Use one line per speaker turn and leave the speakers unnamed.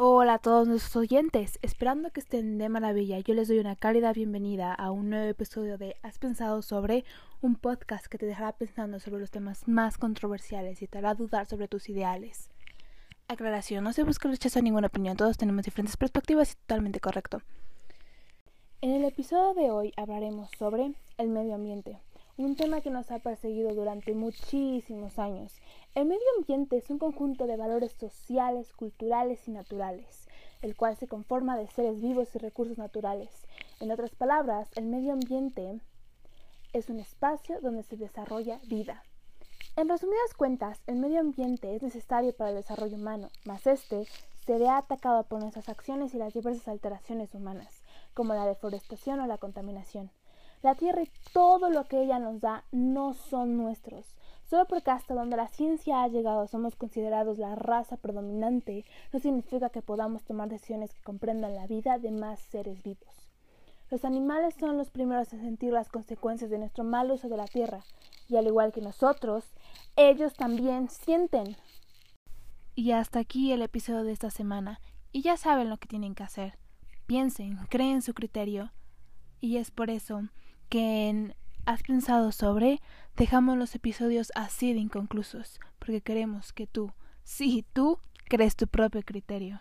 Hola a todos nuestros oyentes, esperando que estén de maravilla, yo les doy una cálida bienvenida a un nuevo episodio de Has pensado sobre un podcast que te dejará pensando sobre los temas más controversiales y te hará dudar sobre tus ideales. Aclaración, no se busca rechazo ninguna opinión, todos tenemos diferentes perspectivas y totalmente correcto. En el episodio de hoy hablaremos sobre el medio ambiente, un tema que nos ha perseguido durante muchísimos años. El medio ambiente es un conjunto de valores sociales, culturales y naturales, el cual se conforma de seres vivos y recursos naturales. En otras palabras, el medio ambiente es un espacio donde se desarrolla vida. En resumidas cuentas, el medio ambiente es necesario para el desarrollo humano, mas este se ve atacado por nuestras acciones y las diversas alteraciones humanas, como la deforestación o la contaminación. La tierra y todo lo que ella nos da no son nuestros. Solo porque hasta donde la ciencia ha llegado somos considerados la raza predominante, no significa que podamos tomar decisiones que comprendan la vida de más seres vivos. Los animales son los primeros en sentir las consecuencias de nuestro mal uso de la tierra, y al igual que nosotros, ellos también sienten.
Y hasta aquí el episodio de esta semana, y ya saben lo que tienen que hacer. Piensen, creen su criterio, y es por eso que en Has pensado sobre, dejamos los episodios así de inconclusos, porque queremos que tú, sí, tú, crees tu propio criterio.